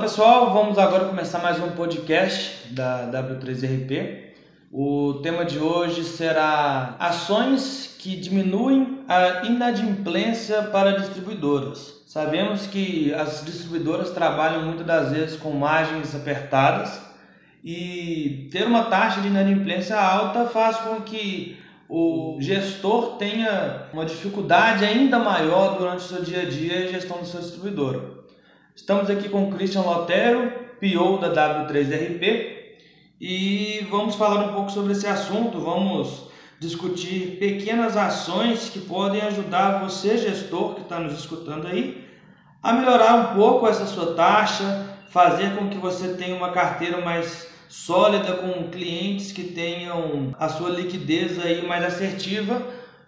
Olá pessoal, vamos agora começar mais um podcast da W3RP. O tema de hoje será ações que diminuem a inadimplência para distribuidoras. Sabemos que as distribuidoras trabalham muitas das vezes com margens apertadas e ter uma taxa de inadimplência alta faz com que o gestor tenha uma dificuldade ainda maior durante o seu dia a dia e gestão da sua distribuidora. Estamos aqui com o Christian Lotero, PO da W3RP, e vamos falar um pouco sobre esse assunto. Vamos discutir pequenas ações que podem ajudar você, gestor que está nos escutando aí, a melhorar um pouco essa sua taxa, fazer com que você tenha uma carteira mais sólida com clientes que tenham a sua liquidez aí mais assertiva,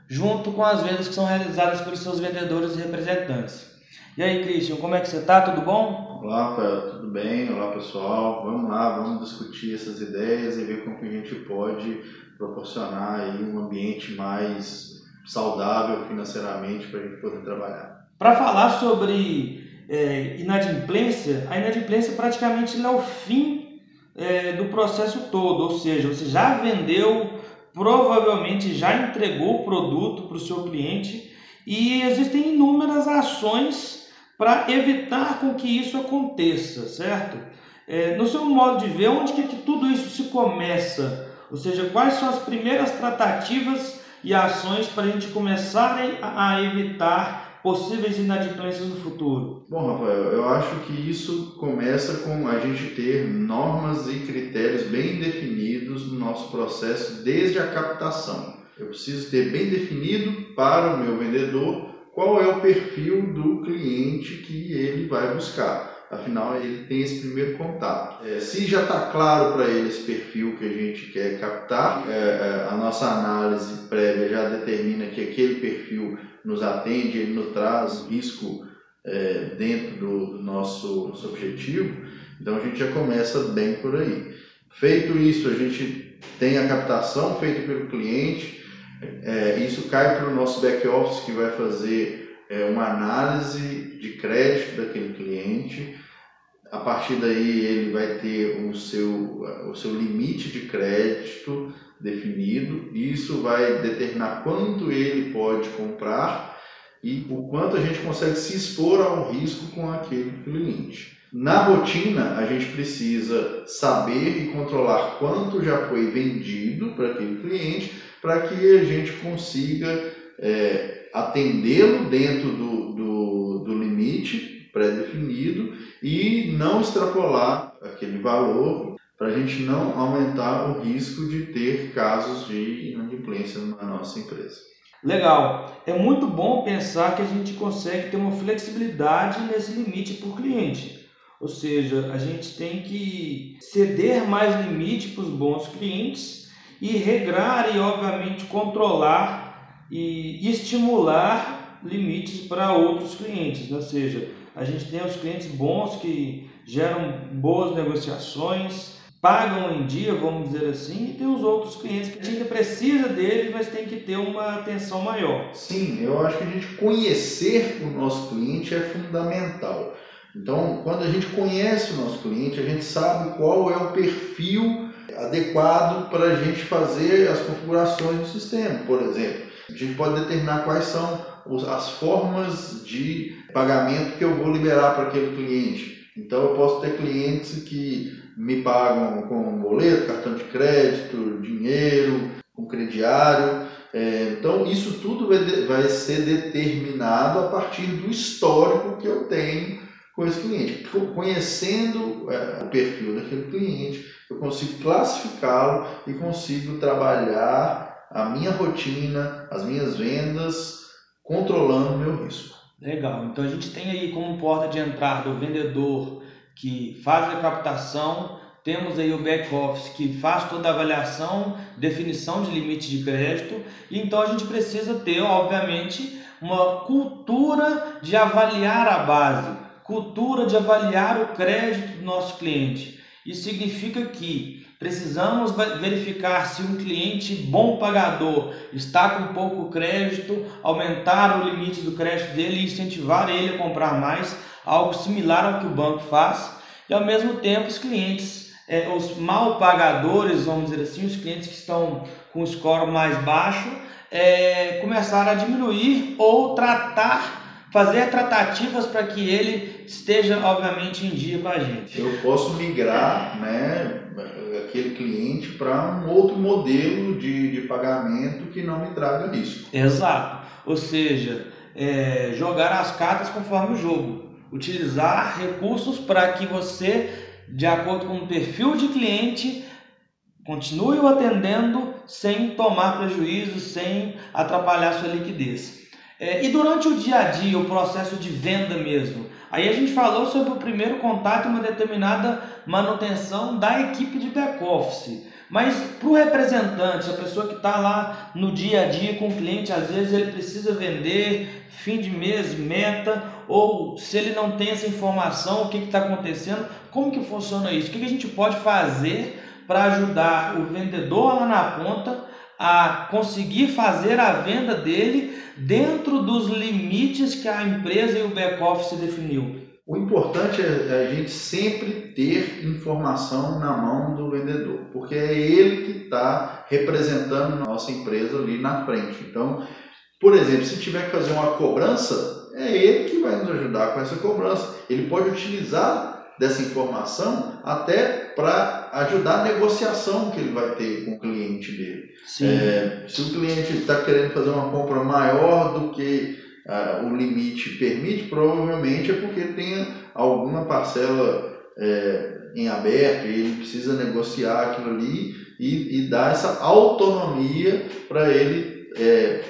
junto com as vendas que são realizadas pelos seus vendedores e representantes. E aí, Christian, como é que você está? Tudo bom? Olá, tudo bem? Olá, pessoal. Vamos lá, vamos discutir essas ideias e ver como que a gente pode proporcionar aí um ambiente mais saudável financeiramente para a gente poder trabalhar. Para falar sobre é, inadimplência, a inadimplência praticamente é o fim é, do processo todo, ou seja, você já vendeu, provavelmente já entregou o produto para o seu cliente e existem inúmeras ações para evitar com que isso aconteça, certo? É, no seu modo de ver, onde que, que tudo isso se começa? Ou seja, quais são as primeiras tratativas e ações para a gente começar a, a evitar possíveis inadimplências no futuro? Bom, Rafael, eu acho que isso começa com a gente ter normas e critérios bem definidos no nosso processo desde a captação. Eu preciso ter bem definido para o meu vendedor qual é o perfil do cliente que ele vai buscar. Afinal, ele tem esse primeiro contato. É, se já está claro para ele esse perfil que a gente quer captar, é, é, a nossa análise prévia já determina que aquele perfil nos atende, ele nos traz risco é, dentro do, do nosso, nosso objetivo. Então a gente já começa bem por aí. Feito isso, a gente tem a captação feita pelo cliente, é, isso cai para o nosso back office que vai fazer é, uma análise de crédito daquele cliente. A partir daí ele vai ter o seu, o seu limite de crédito definido. Isso vai determinar quanto ele pode comprar e o quanto a gente consegue se expor ao risco com aquele cliente. Na rotina, a gente precisa saber e controlar quanto já foi vendido para aquele cliente para que a gente consiga é, atendê-lo dentro do, do, do limite pré-definido e não extrapolar aquele valor para a gente não aumentar o risco de ter casos de inadimplência na nossa empresa. Legal. É muito bom pensar que a gente consegue ter uma flexibilidade nesse limite por cliente. Ou seja, a gente tem que ceder mais limite para os bons clientes e regrar e, obviamente, controlar e estimular limites para outros clientes. Ou seja, a gente tem os clientes bons que geram boas negociações, pagam em dia, vamos dizer assim, e tem os outros clientes que a gente precisa deles, mas tem que ter uma atenção maior. Sim, eu acho que a gente conhecer o nosso cliente é fundamental. Então, quando a gente conhece o nosso cliente, a gente sabe qual é o perfil adequado para a gente fazer as configurações do sistema, por exemplo. A gente pode determinar quais são as formas de pagamento que eu vou liberar para aquele cliente. Então, eu posso ter clientes que me pagam com boleto, cartão de crédito, dinheiro, com crediário. É, então, isso tudo vai ser determinado a partir do histórico que eu tenho com esse cliente. Conhecendo é, o perfil daquele cliente, eu consigo classificá-lo e consigo trabalhar a minha rotina, as minhas vendas, controlando o meu risco. Legal. Então a gente tem aí como porta de entrada o vendedor que faz a captação, temos aí o back office que faz toda a avaliação, definição de limite de crédito, e então a gente precisa ter, obviamente, uma cultura de avaliar a base, cultura de avaliar o crédito do nosso cliente. Isso significa que precisamos verificar se um cliente bom pagador está com pouco crédito, aumentar o limite do crédito dele e incentivar ele a comprar mais, algo similar ao que o banco faz. e ao mesmo tempo os clientes, é, os mal pagadores, vamos dizer assim, os clientes que estão com o score mais baixo, é, começaram a diminuir ou tratar fazer tratativas para que ele esteja, obviamente, em dia com a gente. Eu posso migrar né, aquele cliente para um outro modelo de, de pagamento que não me traga risco. Exato. Ou seja, é, jogar as cartas conforme o jogo. Utilizar recursos para que você, de acordo com o perfil de cliente, continue o atendendo sem tomar prejuízo, sem atrapalhar sua liquidez. É, e durante o dia a dia, o processo de venda mesmo, aí a gente falou sobre o primeiro contato e uma determinada manutenção da equipe de back-office. Mas para o representante, a pessoa que está lá no dia a dia com o cliente, às vezes ele precisa vender, fim de mês, meta, ou se ele não tem essa informação, o que está acontecendo, como que funciona isso? O que, que a gente pode fazer para ajudar o vendedor lá na ponta a conseguir fazer a venda dele dentro dos limites que a empresa e o back-office definiu. O importante é a gente sempre ter informação na mão do vendedor, porque é ele que está representando a nossa empresa ali na frente. Então, por exemplo, se tiver que fazer uma cobrança, é ele que vai nos ajudar com essa cobrança. Ele pode utilizar dessa informação até para ajudar a negociação que ele vai ter com o cliente dele. É, se o cliente está querendo fazer uma compra maior do que uh, o limite permite, provavelmente é porque tem alguma parcela é, em aberto e ele precisa negociar aquilo ali e, e dar essa autonomia para ele é,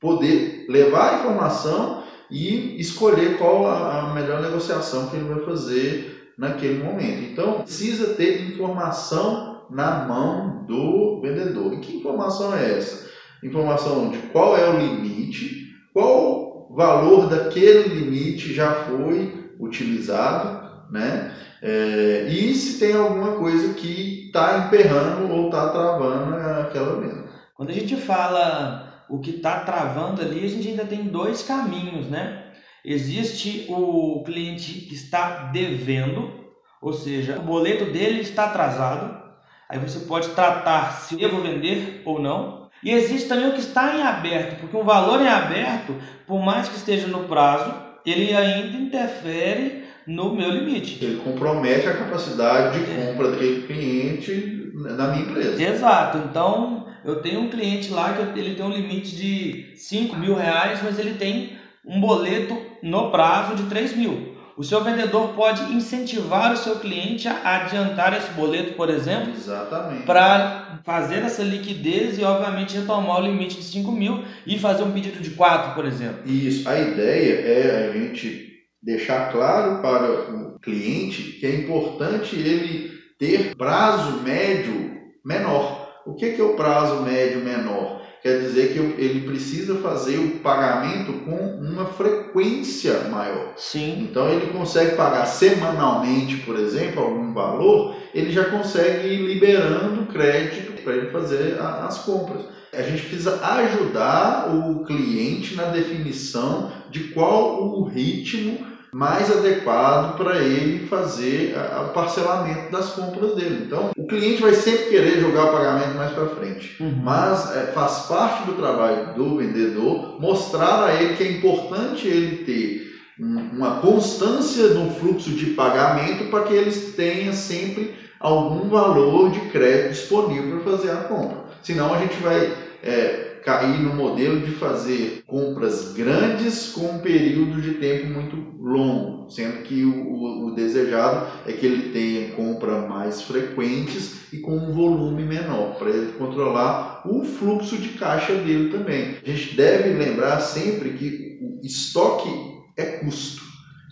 poder levar a informação e escolher qual a, a melhor negociação que ele vai fazer naquele momento. Então, precisa ter informação na mão do vendedor. E que informação é essa? Informação de qual é o limite, qual valor daquele limite já foi utilizado, né? É, e se tem alguma coisa que está emperrando ou está travando aquela venda. Quando a gente fala o que está travando ali, a gente ainda tem dois caminhos, né? Existe o cliente que está devendo, ou seja, o boleto dele está atrasado. Aí você pode tratar se devo vender ou não. E existe também o que está em aberto, porque um valor em aberto, por mais que esteja no prazo, ele ainda interfere no meu limite. Ele compromete a capacidade de compra daquele cliente na minha empresa. Exato. Então, eu tenho um cliente lá que ele tem um limite de 5 mil reais, mas ele tem um boleto no prazo de 3 mil. O seu vendedor pode incentivar o seu cliente a adiantar esse boleto, por exemplo, para fazer essa liquidez e, obviamente, retomar o limite de 5 mil e fazer um pedido de 4, por exemplo. Isso. A ideia é a gente deixar claro para o cliente que é importante ele ter prazo médio menor. O que, é o prazo médio menor? Quer dizer que ele precisa fazer o pagamento com uma frequência maior. Sim. Então ele consegue pagar semanalmente, por exemplo, algum valor, ele já consegue ir liberando crédito para ele fazer as compras. A gente precisa ajudar o cliente na definição de qual o ritmo mais adequado para ele fazer o parcelamento das compras dele. Então, o cliente vai sempre querer jogar o pagamento mais para frente, uhum. mas é, faz parte do trabalho do vendedor mostrar a ele que é importante ele ter uma constância no fluxo de pagamento para que eles tenham sempre algum valor de crédito disponível para fazer a compra. Senão a gente vai é, cair no modelo de fazer compras grandes com um período de tempo muito longo, sendo que o, o, o desejado é que ele tenha compras mais frequentes e com um volume menor, para ele controlar o fluxo de caixa dele também. A gente deve lembrar sempre que o estoque é custo.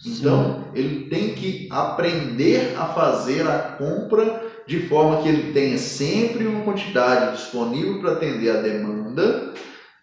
Então, Sim. ele tem que aprender a fazer a compra de forma que ele tenha sempre uma quantidade disponível para atender a demanda,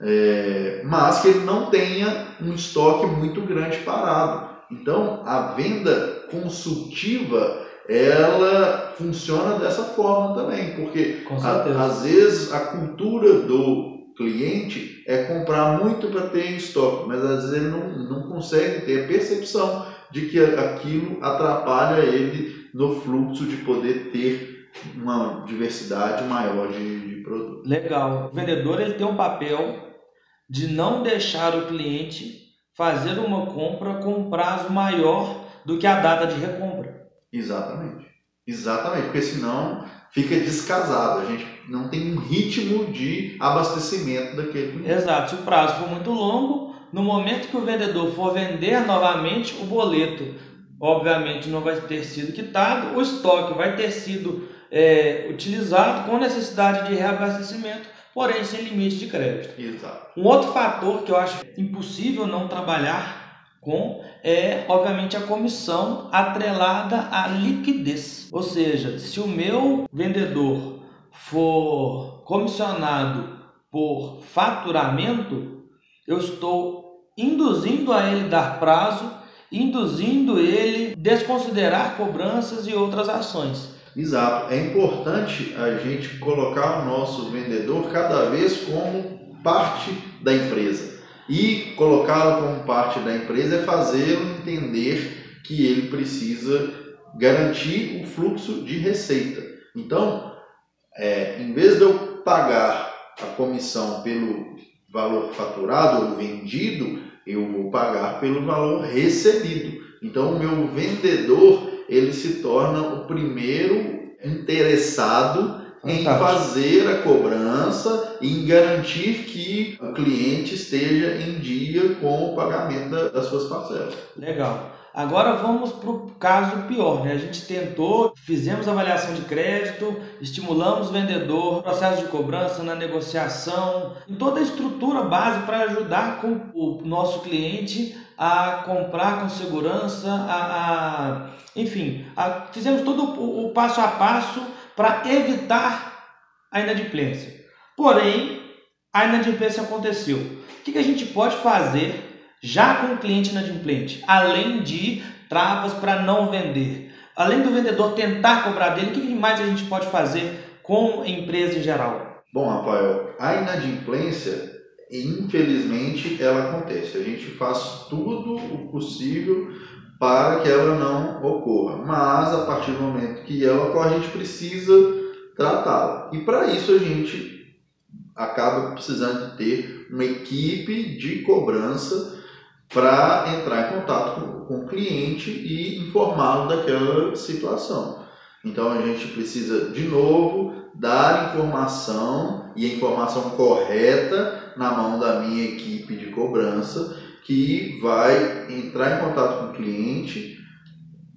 é, mas que ele não tenha um estoque muito grande parado. Então, a venda consultiva ela funciona dessa forma também, porque a, às vezes a cultura do cliente é comprar muito para ter em estoque, mas às vezes ele não, não consegue ter a percepção de que aquilo atrapalha ele no fluxo de poder ter uma diversidade maior de, de produtos. Legal. O vendedor ele tem um papel de não deixar o cliente fazer uma compra com um prazo maior do que a data de recompra. Exatamente. Exatamente, porque senão fica descasado. A gente não tem um ritmo de abastecimento daquele cliente. Exato. Se o prazo for muito longo, no momento que o vendedor for vender novamente, o boleto obviamente não vai ter sido quitado, o estoque vai ter sido é, utilizado com necessidade de reabastecimento, porém sem limite de crédito. Exato. Um outro fator que eu acho impossível não trabalhar com é, obviamente, a comissão atrelada à liquidez. Ou seja, se o meu vendedor for comissionado por faturamento, eu estou induzindo a ele dar prazo, induzindo ele desconsiderar cobranças e outras ações. Exato. É importante a gente colocar o nosso vendedor cada vez como parte da empresa. E colocá-lo como parte da empresa é fazê-lo entender que ele precisa garantir o fluxo de receita. Então, é, em vez de eu pagar a comissão pelo valor faturado ou vendido, eu vou pagar pelo valor recebido. Então, o meu vendedor ele se torna o primeiro interessado em fazer a cobrança e em garantir que o cliente esteja em dia com o pagamento das suas parcelas. Legal. Agora vamos para o caso pior, né? A gente tentou, fizemos avaliação de crédito, estimulamos o vendedor, processo de cobrança na negociação, em toda a estrutura base para ajudar com o nosso cliente a comprar com segurança, a, a enfim, a, fizemos todo o, o passo a passo para evitar a inadimplência. Porém, a inadimplência aconteceu. O que, que a gente pode fazer já com o cliente inadimplente, além de travas para não vender? Além do vendedor tentar cobrar dele, o que mais a gente pode fazer com a empresa em geral? Bom, Rafael, a inadimplência, infelizmente, ela acontece. A gente faz tudo o possível para que ela não ocorra. Mas a partir do momento que ela ocorre, a gente precisa tratá-la. E para isso a gente acaba precisando de ter uma equipe de cobrança para entrar em contato com, com o cliente e informá-lo daquela situação. Então a gente precisa de novo dar informação e a informação correta na mão da minha equipe de cobrança que vai entrar em contato com o cliente,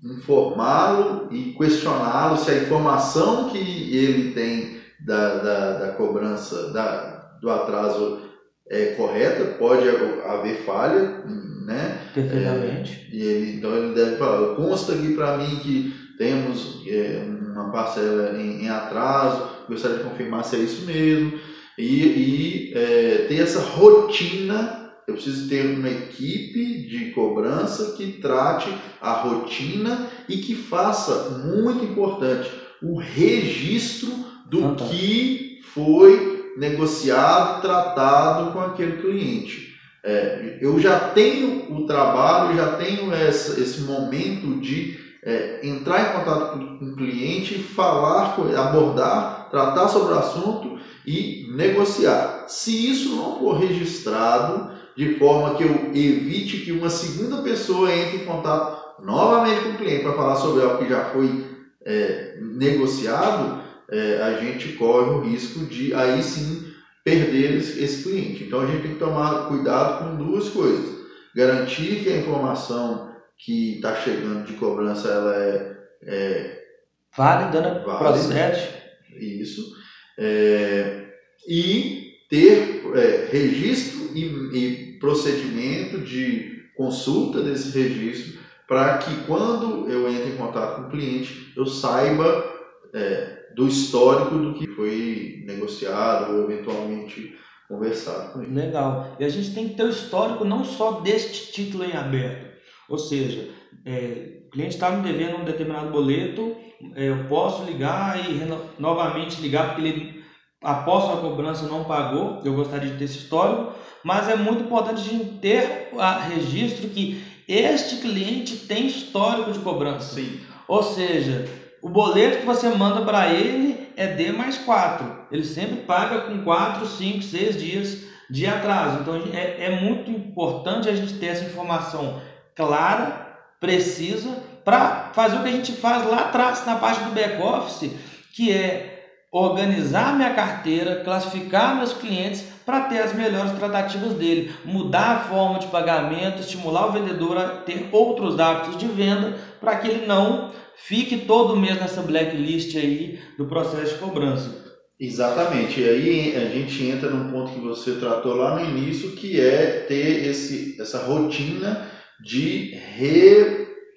informá-lo e questioná-lo se a informação que ele tem da, da, da cobrança, da, do atraso é correta, pode haver falha, né? Perfeitamente. É, e ele, então ele deve falar, consta aqui para mim que temos é, uma parcela em, em, atraso, gostaria de confirmar se é isso mesmo, e, e é, ter essa rotina eu preciso ter uma equipe de cobrança que trate a rotina e que faça, muito importante, o registro do Fantástico. que foi negociado, tratado com aquele cliente. É, eu já tenho o trabalho, já tenho essa, esse momento de é, entrar em contato com o cliente, falar, abordar, tratar sobre o assunto e negociar. Se isso não for registrado, de forma que eu evite que uma segunda pessoa entre em contato novamente com o cliente para falar sobre algo que já foi é, negociado, é, a gente corre o risco de aí sim perder esse, cliente. Então a gente tem que tomar cuidado com duas coisas: garantir que a informação que está chegando de cobrança ela é, é válida, né? Procede. Isso. É, e ter é, registro e, e procedimento de consulta desse registro para que quando eu entre em contato com o cliente eu saiba é, do histórico do que foi negociado ou eventualmente conversado com ele. Legal. E a gente tem que ter o histórico não só deste título em aberto, ou seja, é, o cliente está me devendo um determinado boleto, é, eu posso ligar e novamente ligar porque ele após a cobrança não pagou, eu gostaria de ter esse histórico, mas é muito importante a gente ter a registro que este cliente tem histórico de cobrança. Sim. Ou seja, o boleto que você manda para ele é D mais 4. Ele sempre paga com 4, 5, 6 dias de atraso. Então é, é muito importante a gente ter essa informação clara, precisa, para fazer o que a gente faz lá atrás, na parte do back-office, que é organizar minha carteira, classificar meus clientes para ter as melhores tratativas dele, mudar a forma de pagamento, estimular o vendedor a ter outros hábitos de venda para que ele não fique todo mês nessa blacklist aí do processo de cobrança. Exatamente. E aí a gente entra num ponto que você tratou lá no início, que é ter esse, essa rotina de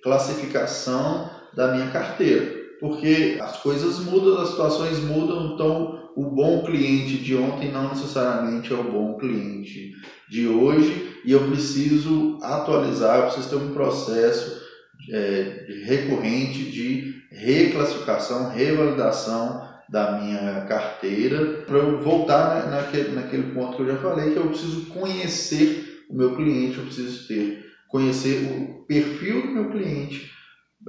reclassificação da minha carteira. Porque as coisas mudam, as situações mudam, então o bom cliente de ontem não necessariamente é o bom cliente de hoje. E eu preciso atualizar, eu preciso ter um processo é, recorrente de reclassificação, revalidação da minha carteira. Para eu voltar naquele, naquele ponto que eu já falei que eu preciso conhecer o meu cliente, eu preciso ter conhecer o perfil do meu cliente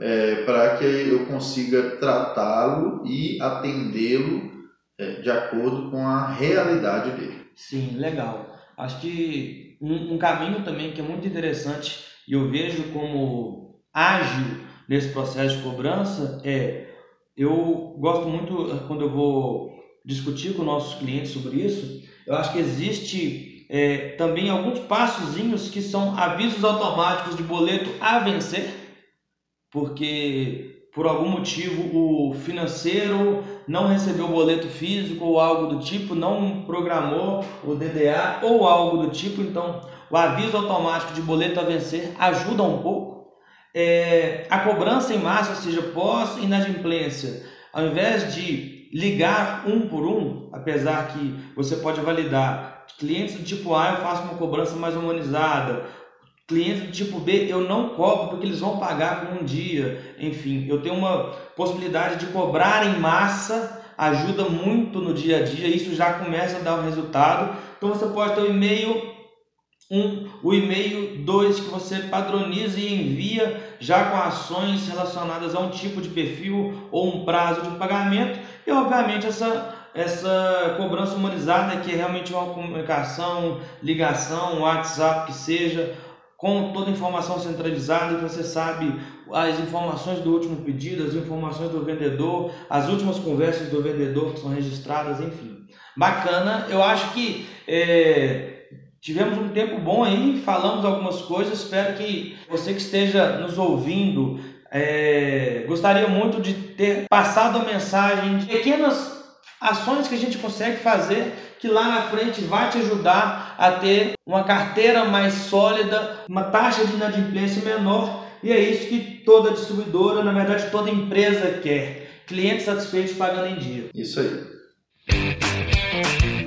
é, para que eu consiga tratá-lo e atendê-lo é, de acordo com a realidade dele. Sim, legal. Acho que um, um, caminho também que é muito interessante e eu vejo como ágil nesse processo de cobrança é eu gosto muito quando eu vou discutir com nossos clientes sobre isso. Eu acho que existe é, também alguns passozinhos que são avisos automáticos de boleto a vencer porque por algum motivo o financeiro não recebeu o boleto físico ou algo do tipo, não programou o DDA ou algo do tipo, então o aviso automático de boleto a vencer ajuda um pouco. É, a cobrança em massa, ou seja, pós-inadimplência, ao invés de ligar um por um, apesar que você pode validar clientes do tipo A, eu faço uma cobrança mais humanizada, Clientes do tipo B eu não cobro porque eles vão pagar com um dia. Enfim, eu tenho uma possibilidade de cobrar em massa, ajuda muito no dia a dia, isso já começa a dar um resultado. Então você pode ter o e-mail 1, um, o e-mail 2 que você padroniza e envia já com ações relacionadas a um tipo de perfil ou um prazo de pagamento e obviamente essa essa cobrança humanizada que é realmente uma comunicação, ligação, WhatsApp que seja, com toda a informação centralizada e você sabe as informações do último pedido, as informações do vendedor, as últimas conversas do vendedor que são registradas, enfim. Bacana, eu acho que é, tivemos um tempo bom aí, falamos algumas coisas, espero que você que esteja nos ouvindo é, gostaria muito de ter passado a mensagem de pequenas ações que a gente consegue fazer que lá na frente vai te ajudar a ter uma carteira mais sólida, uma taxa de inadimplência menor, e é isso que toda distribuidora, na verdade toda empresa quer. Clientes satisfeitos pagando em dia. Isso aí.